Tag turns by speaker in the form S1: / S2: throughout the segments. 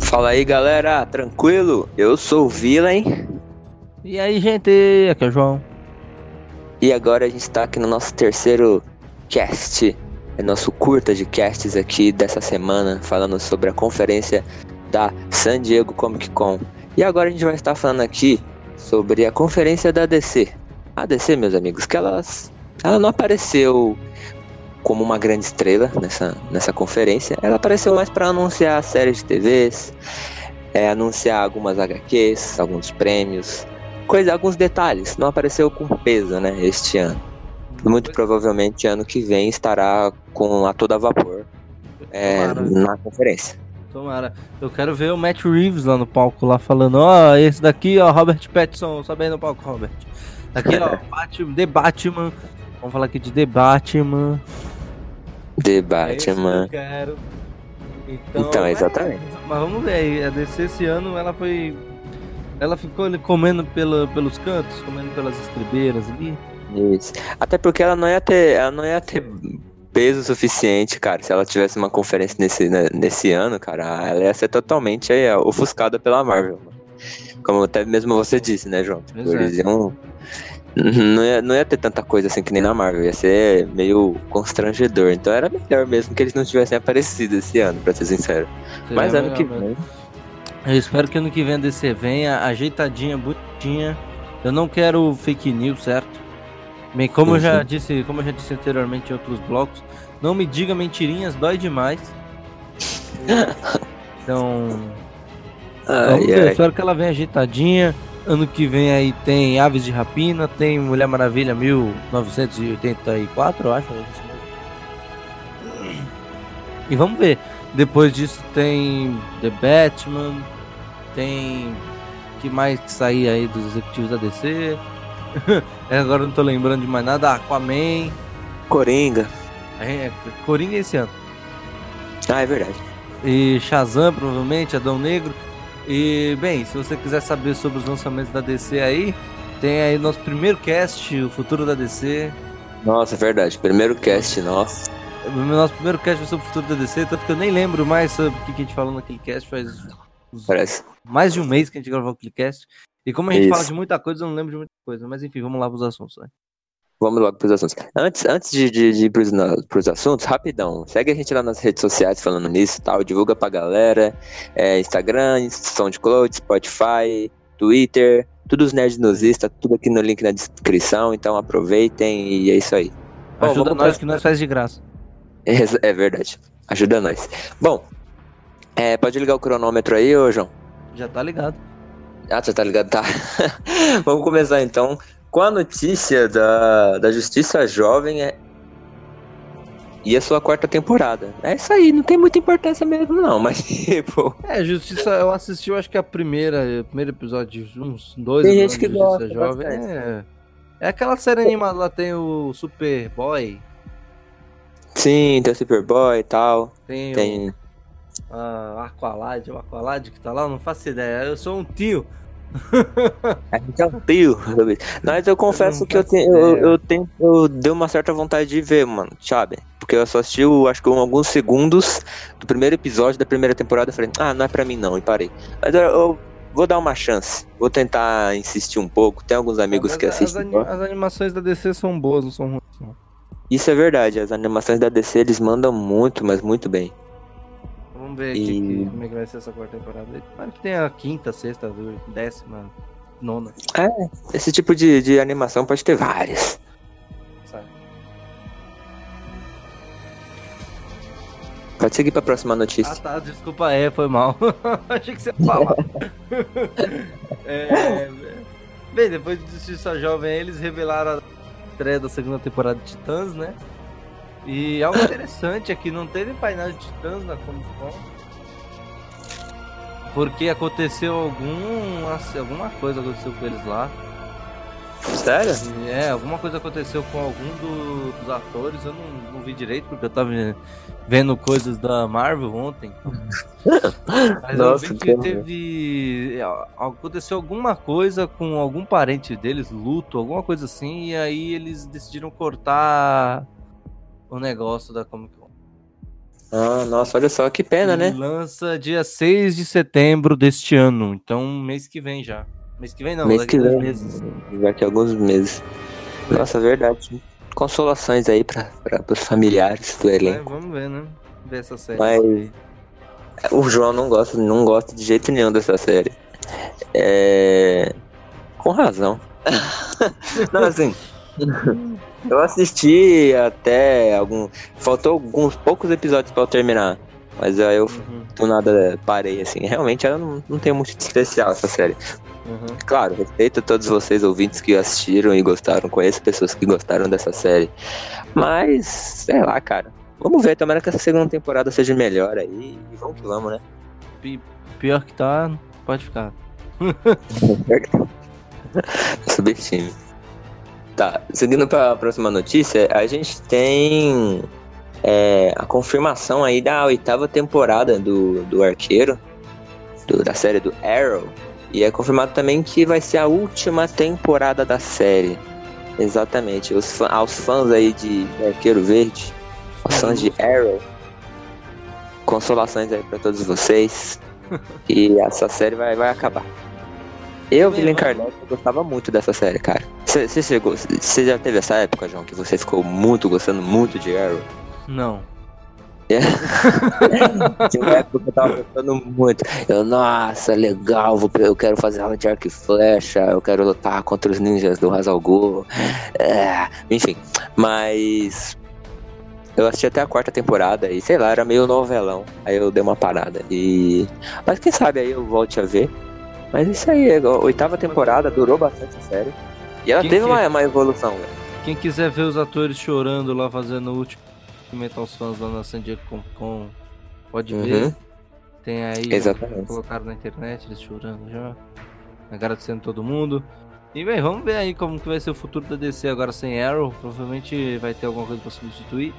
S1: Fala aí, galera, tranquilo? Eu sou o Villain.
S2: E aí, gente, aqui é o João.
S1: E agora a gente tá aqui no nosso terceiro cast, é nosso curta de casts aqui dessa semana, falando sobre a conferência da San Diego Comic Con. E agora a gente vai estar falando aqui sobre a conferência da DC. A DC, meus amigos, que elas, ela não apareceu como uma grande estrela nessa, nessa conferência. Ela apareceu mais para anunciar séries de TVs, é, anunciar algumas HQs, alguns prêmios, coisa, alguns detalhes. Não apareceu com peso, né, este ano. Muito provavelmente ano que vem estará com a toda vapor é, na conferência.
S2: Tomara. Eu quero ver o Matt Reeves lá no palco, lá falando, ó, oh, esse daqui, ó, Robert Pattinson, sobe aí no palco, Robert. Aqui, ó, Batman, The Batman. Vamos falar aqui de The Batman.
S1: The Batman.
S2: É quero. Então,
S1: então é, exatamente.
S2: Mas vamos ver, a DC esse ano ela foi. Ela ficou ali comendo pela, pelos cantos, comendo pelas estribeiras ali.
S1: Isso. Até porque ela não ia ter. Ela não ia ter peso suficiente, cara. Se ela tivesse uma conferência nesse, né, nesse ano, cara, ela ia ser totalmente aí, ofuscada pela Marvel. Como até mesmo você disse, né, João?
S2: Exato.
S1: Eles iam. Não ia, não ia ter tanta coisa assim que nem na Marvel, ia ser meio constrangedor. Então era melhor mesmo que eles não tivessem aparecido esse ano, pra ser sincero.
S2: Seria
S1: Mas ano que vem.
S2: Eu espero que ano que vem a DC venha ajeitadinha, bonitinha. Eu não quero fake news, certo? Bem, como eu já
S1: Uhum.
S2: disse, como eu já disse anteriormente em outros blocos, não me diga mentirinhas, dói demais. Então,
S1: Ai, ai.
S2: espero que ela venha ajeitadinha. Ano que vem aí tem Aves de Rapina, tem Mulher Maravilha 1984, eu acho. é mesmo. E vamos ver. Depois disso tem The Batman, tem que mais que sair aí dos executivos da DC. É, Agora não tô lembrando de mais nada. Aquaman,
S1: Coringa.
S2: é, Coringa esse ano.
S1: Ah, é verdade.
S2: E Shazam, provavelmente, Adão Negro. E, bem, se você quiser saber sobre os lançamentos da DC aí, tem aí nosso primeiro cast, o futuro da DC.
S1: Nossa, é verdade. Primeiro cast, nossa.
S2: Nosso primeiro cast foi sobre o futuro da DC, tanto que eu nem lembro mais sobre o que a gente falou naquele cast, faz
S1: Parece.
S2: mais de um mês que a gente gravou aquele cast. E como a gente
S1: Isso.
S2: fala de muita coisa, eu não lembro de muita coisa. Mas enfim, vamos lá pros assuntos. Né?
S1: Vamos logo pros assuntos. Antes, antes de, de, de ir pros, na- pros assuntos, rapidão. Segue a gente lá nas redes sociais falando nisso e tal. Divulga pra galera. É, Instagram, SoundCloud, Spotify, Twitter. Tudo os nerds nozistas, tudo aqui no link na descrição. Então aproveitem e é isso aí. Bom,
S2: Ajuda nós
S1: pra-
S2: que nós faz de graça.
S1: É, é verdade. Ajuda nós. Bom, é, pode ligar o cronômetro aí, ô João?
S2: Já tá ligado.
S1: Ah, já tá ligado? Tá. Vamos começar então com a notícia da, da Justiça Jovem é... e a sua quarta temporada. É isso aí, não tem muita importância mesmo, não, mas tipo.
S2: É, Justiça, eu assisti, eu acho que a primeira, o primeiro episódio de uns dois
S1: Tem gente que
S2: de Justiça
S1: gosta
S2: Jovem. É, é aquela série animada lá, tem o Superboy,
S1: Sim, tem o Superboy e tal.
S2: tem,
S1: Tem.
S2: o a Aqualad, o Aqualad que tá lá, eu não faço ideia. Eu sou um tio.
S1: É um tio. Mas eu confesso que eu tenho. Eu, eu tenho. Eu dei uma certa vontade de ver, mano, sabe? Porque eu só assisti, acho que alguns segundos do primeiro episódio da primeira temporada. Eu falei, ah, não é pra mim não, e parei. Mas eu, vou dar uma chance. Vou tentar insistir um pouco. Tem alguns amigos
S2: Mas
S1: que
S2: as,
S1: assistem.
S2: ani- as animações da DC são boas, não são ruins. não.
S1: Isso é verdade, as animações da DC eles mandam muito, mas muito bem.
S2: Vamos ver
S1: E-
S2: que- como é que vai ser essa quarta temporada. Claro que tem a quinta, sexta, décima, nona.
S1: Esse tipo de, de animação pode ter várias.
S2: Sabe?
S1: Pode seguir pra próxima
S2: Ah
S1: notícia.
S2: tá, desculpa, é, foi mal. Achei que você ia falar. É, bem, depois de Justiça Jovem, eles revelaram a estreia da segunda temporada de Titãs, né? E algo interessante é que não teve painel de Titãs na Comic Con. Porque aconteceu algum, alguma coisa aconteceu com eles lá.
S1: Sério?
S2: É, alguma coisa aconteceu com algum do- dos atores, eu não, não vi direito, porque eu tava vendo coisas da Marvel ontem. Mas
S1: Nossa,
S2: eu vi
S1: que
S2: teve. Aconteceu alguma coisa com algum parente deles, luto, alguma coisa assim, e aí eles decidiram cortar o negócio da Comic Con.
S1: Ah, nossa, olha só que pena, né?
S2: Lança dia 6 de setembro deste ano. Então, mês que vem já. Mês que vem não,
S1: mês
S2: daqui
S1: que
S2: dois
S1: vem.
S2: meses.
S1: Daqui a alguns meses. Nossa, verdade. Consolações aí para os familiares do
S2: É,
S1: elenco.
S2: vamos ver, né? Ver essa série.
S1: Mas- O João não gosta, não gosta de jeito nenhum dessa série. É... Com razão. não, assim. Eu assisti até algum. Faltou alguns poucos episódios pra eu terminar. Mas aí eu
S2: Uhum,
S1: do nada parei assim. Realmente ela não, não tem muito de especial essa série.
S2: uhum.
S1: Claro, respeito a todos vocês ouvintes que assistiram e gostaram. Conheço pessoas que gostaram dessa série. Mas, sei lá, cara. Vamos ver, tomara que essa segunda temporada seja melhor aí. E vamos que vamos, né?
S2: Pi- Pior que tá, pode ficar.
S1: Subestime. Tá, seguindo para a próxima notícia, a gente tem é, a confirmação aí da oitava temporada do, do Arqueiro, do- da série do Arrow. E é confirmado também que vai ser a última temporada da série. Exatamente. Os fã- aos fãs aí de Arqueiro Verde, aos fãs de Arrow, consolações aí para todos vocês. e essa série vai, vai acabar. Eu, Carneiro, eu gostava muito dessa série, cara. Você chegou. Você já teve essa época, João, que você ficou muito gostando muito de Arrow?
S2: Não.
S1: Tinha uma época que eu tava gostando muito. Eu, nossa, legal, vou, eu quero fazer aula de arco e flecha, eu quero lutar contra os ninjas do Hazal Ghul. É, enfim, mas. Eu assisti até a quarta temporada e sei lá, era meio novelão. Aí eu dei uma parada. E. Mas quem sabe aí eu volte a ver. Mas isso aí, a oitava temporada durou bastante a série. E ela
S2: Quem
S1: teve
S2: que-
S1: uma, uma evolução, velho.
S2: Quem quiser ver os atores chorando lá fazendo o último comentar os fãs lá na San Diego Comic Con, pode ver.
S1: Uhum.
S2: Tem aí,
S1: Exatamente.
S2: colocaram na internet, eles chorando já. Agradecendo todo mundo. E bem, vamos ver aí como que vai ser o futuro da DC agora sem Arrow. Provavelmente vai ter alguma coisa pra substituir.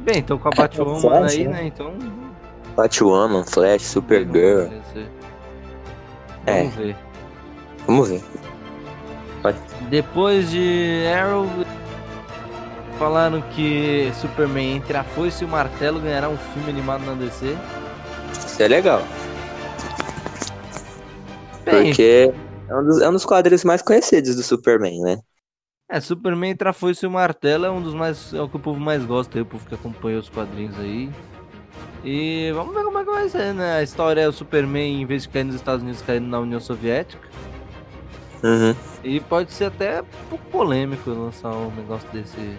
S2: Bem, então com a Batwoman
S1: Flash,
S2: aí,
S1: né?
S2: né? Então.
S1: Batwoman, Flash, Supergirl.
S2: Vamos ver.
S1: É.
S2: Vamos ver.
S1: Vamos ver.
S2: Depois de Arrow, falaram que Superman entre a foice e o martelo ganhará um filme animado na DC.
S1: Isso é legal.
S2: Bem,
S1: Porque é um, dos, é um dos quadrinhos mais conhecidos do Superman, né?
S2: é, Superman entre a foice e o martelo é um dos mais. É o que o povo mais gosta, aí, o povo que acompanha os quadrinhos aí. E vamos ver como é que vai ser, né? A história é o Superman, em vez de cair nos Estados Unidos, caindo na União Soviética.
S1: Uhum.
S2: E pode ser até um pouco polêmico lançar um negócio desse.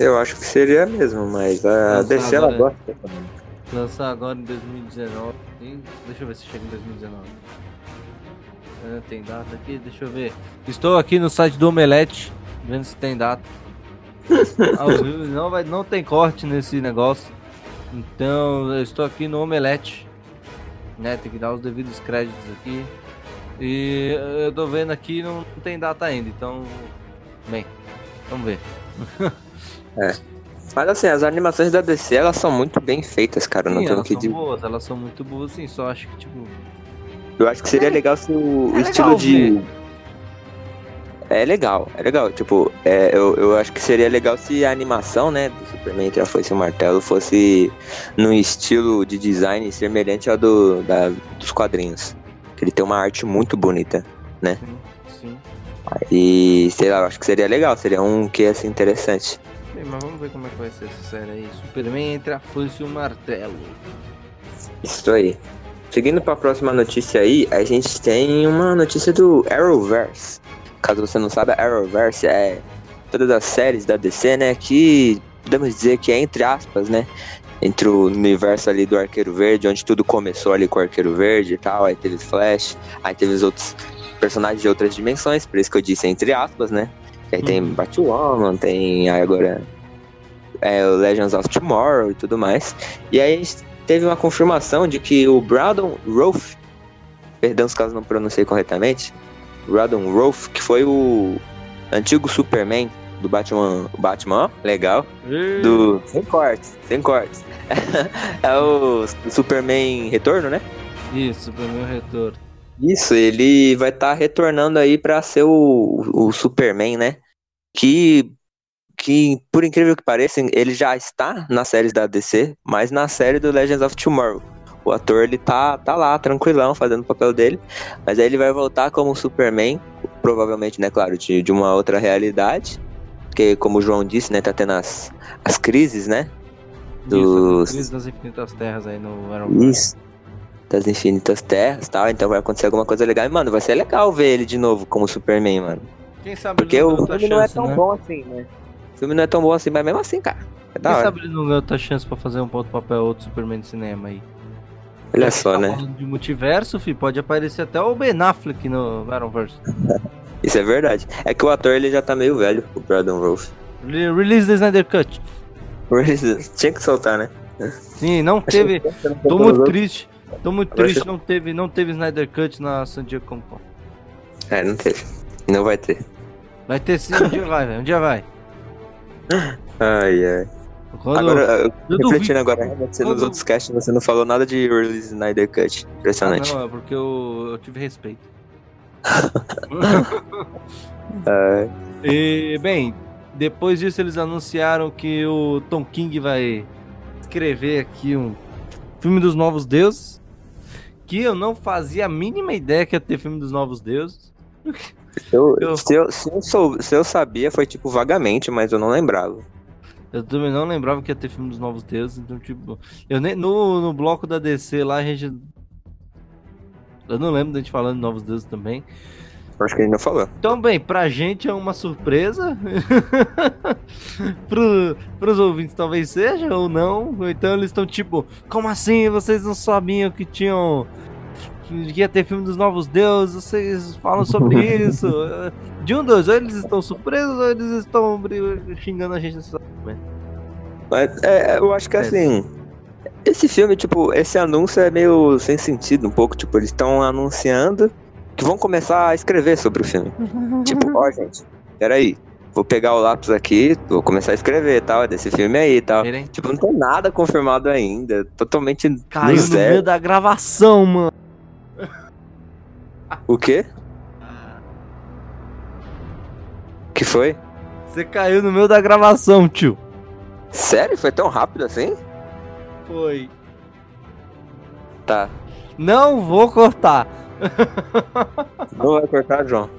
S1: Eu acho que seria mesmo, mas a
S2: Lançar
S1: DC ela
S2: agora.
S1: gosta também.
S2: Lançar agora em 2019. Ih, Deixa eu ver se chega em 2019. Ah, tem data aqui? Deixa eu ver. Estou aqui no site do Omelete, vendo se tem data. Ao vivo, não, vai, não tem corte nesse negócio. Então, eu estou aqui no Omelete. Né, tem que dar os devidos créditos aqui. E eu tô vendo aqui, não, não tem data ainda. Então, bem, vamos ver.
S1: Mas assim, as animações da DC elas são muito bem feitas, cara. Não
S2: Sim,
S1: tenho o
S2: elas
S1: que
S2: são
S1: dizer.
S2: boas, elas são muito boas, sim. Só acho que, tipo,
S1: Eu acho que seria legal se o, o
S2: é
S1: estilo
S2: legal
S1: de.
S2: ver.
S1: É legal, é legal. Tipo, é, eu, eu acho que seria legal se a animação, né, do Superman entre a foice e o martelo fosse num estilo de design semelhante ao do, da, dos quadrinhos. Ele tem uma arte muito bonita.
S2: sim, sim.
S1: E, sei lá, eu acho que seria legal, seria um que assim interessante.
S2: Bem, mas vamos ver como é que vai ser essa série aí. Superman entre a foice e o martelo.
S1: Isso aí. Seguindo para a próxima notícia aí, a gente tem uma notícia do Arrowverse. Caso você não saiba, Arrowverse é todas as séries da DC, né? Que podemos dizer que é entre aspas, né? Entre o universo ali do Arqueiro Verde, onde tudo começou ali com o Arqueiro Verde e tal. Aí teve Flash, aí teve os outros personagens de outras dimensões, por isso que eu disse entre aspas, né? Aí tem
S2: Uhum.
S1: Batwoman, tem aí agora é, o Legends of Tomorrow e tudo mais. E aí teve uma confirmação de que o Brandon Rolfe, perdão se caso não pronunciei corretamente, Brandon Rolfe, que foi o antigo Superman do Batman, Batman, legal, do sem cortes, sem cortes. é o Superman Retorno, né?
S2: Isso, Superman Retorno.
S1: Isso, ele vai estar retornando aí pra ser o, o Superman, né? Que que, por incrível que pareça, ele já está nas séries da DC, mas na série do Legends of Tomorrow. O ator, ele tá, tá lá, tranquilão, fazendo o papel dele, mas aí ele vai voltar como Superman, provavelmente, né, claro, de, de uma outra realidade, porque, como o João disse, né, tá tendo as, as crises, né, dos...
S2: Isso, Crise das Infinitas Terras aí no Arrow.
S1: Isso. Das infinitas terras e tal. Então vai acontecer alguma coisa legal. E, mano, vai ser legal ver ele de novo como Superman, mano.
S2: Quem sabe
S1: Porque
S2: ele não
S1: o filme não é
S2: chance,
S1: tão
S2: né?
S1: bom assim, né? O filme não é tão bom assim, mas mesmo assim, cara. É
S2: Quem
S1: hora.
S2: sabe ele não ganhou outra chance pra fazer um outro papel, outro Superman de cinema aí.
S1: Olha só,
S2: Tá
S1: né?
S2: De multiverso, fi, pode aparecer até o Ben Affleck no Arrowverse.
S1: Isso é verdade. É que o ator ele já tá meio velho, o Brandon Rolfe.
S2: Re- Release the Snyder Cut.
S1: Tinha que soltar, né?
S2: Sim, não teve. Tô muito triste. Tô muito
S1: Agora
S2: triste, não teve, não teve Snyder Cut na San Diego Comic Con.
S1: É, não teve. Não vai ter.
S2: Vai ter sim, um dia vai, velho. Um dia vai.
S1: Ai, ai.
S2: Quando,
S1: agora, refletindo agora, você nos
S2: Quando-
S1: outros casts você não falou nada de Release Snyder Cut.
S2: Ah,
S1: Impressionante.
S2: não, é porque eu, eu tive respeito.
S1: Ai.
S2: E, bem, depois disso eles anunciaram que o Tom King vai escrever aqui um filme dos Novos Deuses. Que eu não fazia a mínima ideia que ia ter filme dos Novos Deuses.
S1: Eu,
S2: Eu-
S1: Se, eu, se, eu sou, se eu sabia, foi tipo vagamente, mas eu não lembrava.
S2: Eu também não lembrava que ia ter filme dos Novos Deuses, então, tipo, eu nem, no, no bloco da DC lá a gente. Eu não lembro da gente falando de Novos Deuses também.
S1: Acho que não falou.
S2: Então, bem, pra gente é uma surpresa. Pro, pros ouvintes talvez seja ou não. Então eles estão tipo, como assim? Vocês não sabiam que tinham. que ia ter filme dos Novos Deuses? Vocês falam sobre isso? De um dos, ou eles estão surpresos ou eles estão xingando a gente nesse momento.
S1: Mas é, eu acho que
S2: É.
S1: assim. Esse filme, tipo, esse anúncio é meio sem sentido um pouco. Tipo, eles estão anunciando que vão começar a escrever sobre o filme. tipo, ó, gente, peraí. Vou pegar o lápis aqui, vou começar a escrever tal, é desse filme aí e tal.
S2: Verem?
S1: Tipo, não tem nada confirmado ainda. Totalmente
S2: Caiu
S1: no
S2: no meio da gravação, mano.
S1: O quê? Que foi?
S2: Você caiu no meio da gravação, tio.
S1: Sério? Foi tão rápido assim?
S2: Foi.
S1: Tá.
S2: Não vou cortar.
S1: Não vai cortar, João.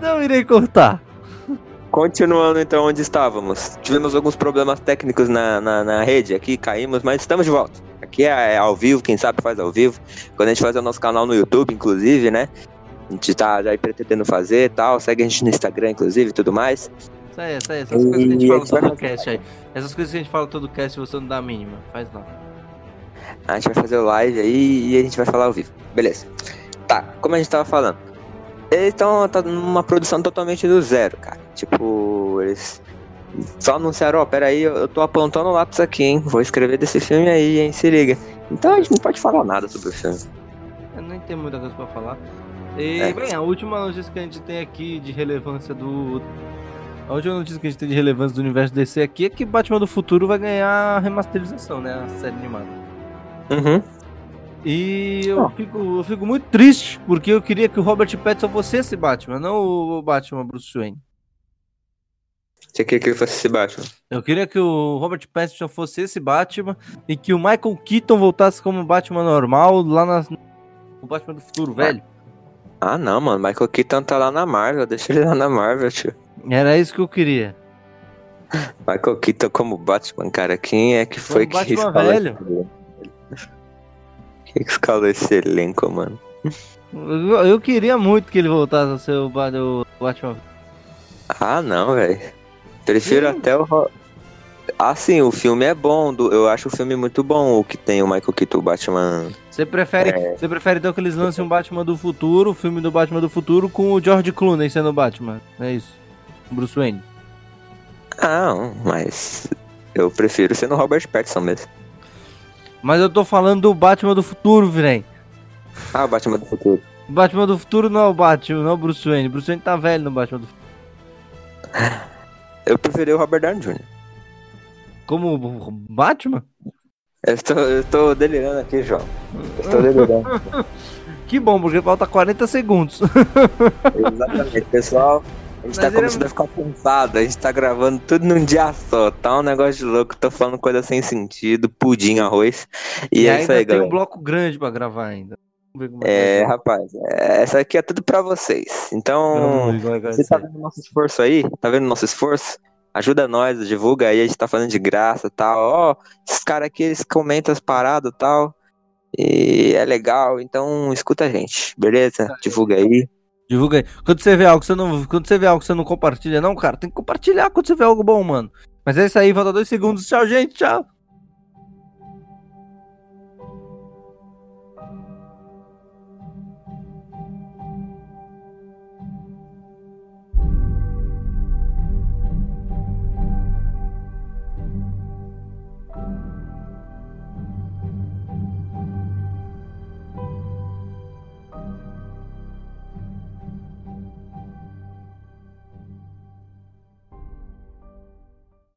S2: Não irei cortar.
S1: Continuando então onde estávamos. Tivemos alguns problemas técnicos na, na, na rede aqui, caímos, mas estamos de volta. Aqui é, é ao vivo, quem sabe faz ao vivo. Quando a gente faz o nosso canal no YouTube, inclusive, né? A gente tá já aí pretendendo fazer e tal. Segue a gente no Instagram, inclusive, e tudo mais.
S2: Isso aí, isso aí. Essas coisas que a gente
S1: E
S2: fala
S1: vai
S2: todo cast aí. Essas coisas que a gente fala todo cast você não dá a mínima. Faz não.
S1: A gente vai fazer o live aí e a gente vai falar ao vivo. Beleza. Tá, como a gente tava falando. Eles estão tá numa produção totalmente do zero, cara. Tipo, eles só anunciaram, ó, peraí, eu, eu tô apontando o lápis aqui, hein? Vou escrever desse filme aí, hein? Se liga. Então a gente não pode falar nada sobre o filme.
S2: Eu nem tenho muita coisa pra falar. E,
S1: É.
S2: bem, a última notícia que a gente tem aqui de relevância do. A última notícia que a gente tem de relevância do universo DC aqui é que Batman do Futuro vai ganhar a remasterização, né? A série animada.
S1: Uhum.
S2: E eu,
S1: Ah.
S2: fico, eu fico muito triste, porque eu queria que o Robert Pattinson fosse esse Batman, não o Batman Bruce Wayne.
S1: Você queria que ele fosse esse Batman?
S2: Eu queria que o Robert Pattinson fosse esse Batman e que o Michael Keaton voltasse como Batman normal lá na, no Batman do Futuro, velho.
S1: Ah, não, mano. Michael Keaton tá lá na Marvel. Deixa ele lá na Marvel, tio.
S2: Era isso que eu queria.
S1: Michael Keaton como Batman, cara. Quem é que foi
S2: Como
S1: que
S2: Batman
S1: escalou
S2: velho.
S1: esse elenco? Quem que escalou esse elenco, mano?
S2: Eu, eu queria muito que ele voltasse a ser o, o Batman.
S1: Ah, não, velho. Prefiro
S2: Sim.
S1: até o. Ro- Ah, sim, o filme é bom. do- Eu acho o filme muito bom, o que tem o Michael Keaton, o Batman.
S2: Você prefere,
S1: É.
S2: você prefere então que eles lancem um Batman do futuro, o filme do Batman do futuro, com o George Clooney sendo o Batman? É isso. Bruce Wayne.
S1: Não, mas. Eu prefiro ser no Robert Pattinson mesmo.
S2: Mas eu tô falando do Batman do futuro, Virem.
S1: Ah, o Batman do futuro.
S2: O Batman do futuro não é o Batman, não é o Bruce Wayne. Bruce Wayne tá velho no Batman do futuro.
S1: Eu preferi o Robert Downey Jr.
S2: Como Batman?
S1: Eu estou, eu estou delirando aqui, João. Eu estou delirando.
S2: Que bom, porque falta 40 segundos.
S1: Exatamente, pessoal. A gente tá começando a ficar cansado, a gente tá gravando tudo num dia só, tá um negócio de louco, tô falando coisa sem sentido, pudim, arroz. E,
S2: E,
S1: é isso aí,
S2: tem
S1: galera.
S2: um bloco grande pra gravar ainda.
S1: É,
S2: ser.
S1: rapaz, é, essa aqui é tudo pra vocês. Então,
S2: é
S1: você tá vendo nosso esforço aí? Tá vendo nosso esforço? Ajuda nós, divulga aí, a gente tá fazendo de graça e tal. Ó, esses caras aqui, eles comentam as paradas e tal. E é legal, então escuta a gente, beleza? Divulga aí.
S2: Divulga aí. Quando você vê algo que você não, quando você vê algo que você não compartilha, não, cara, tem que compartilhar quando você vê algo bom, mano. Mas é isso aí, falta dois segundos. Tchau, gente. Tchau.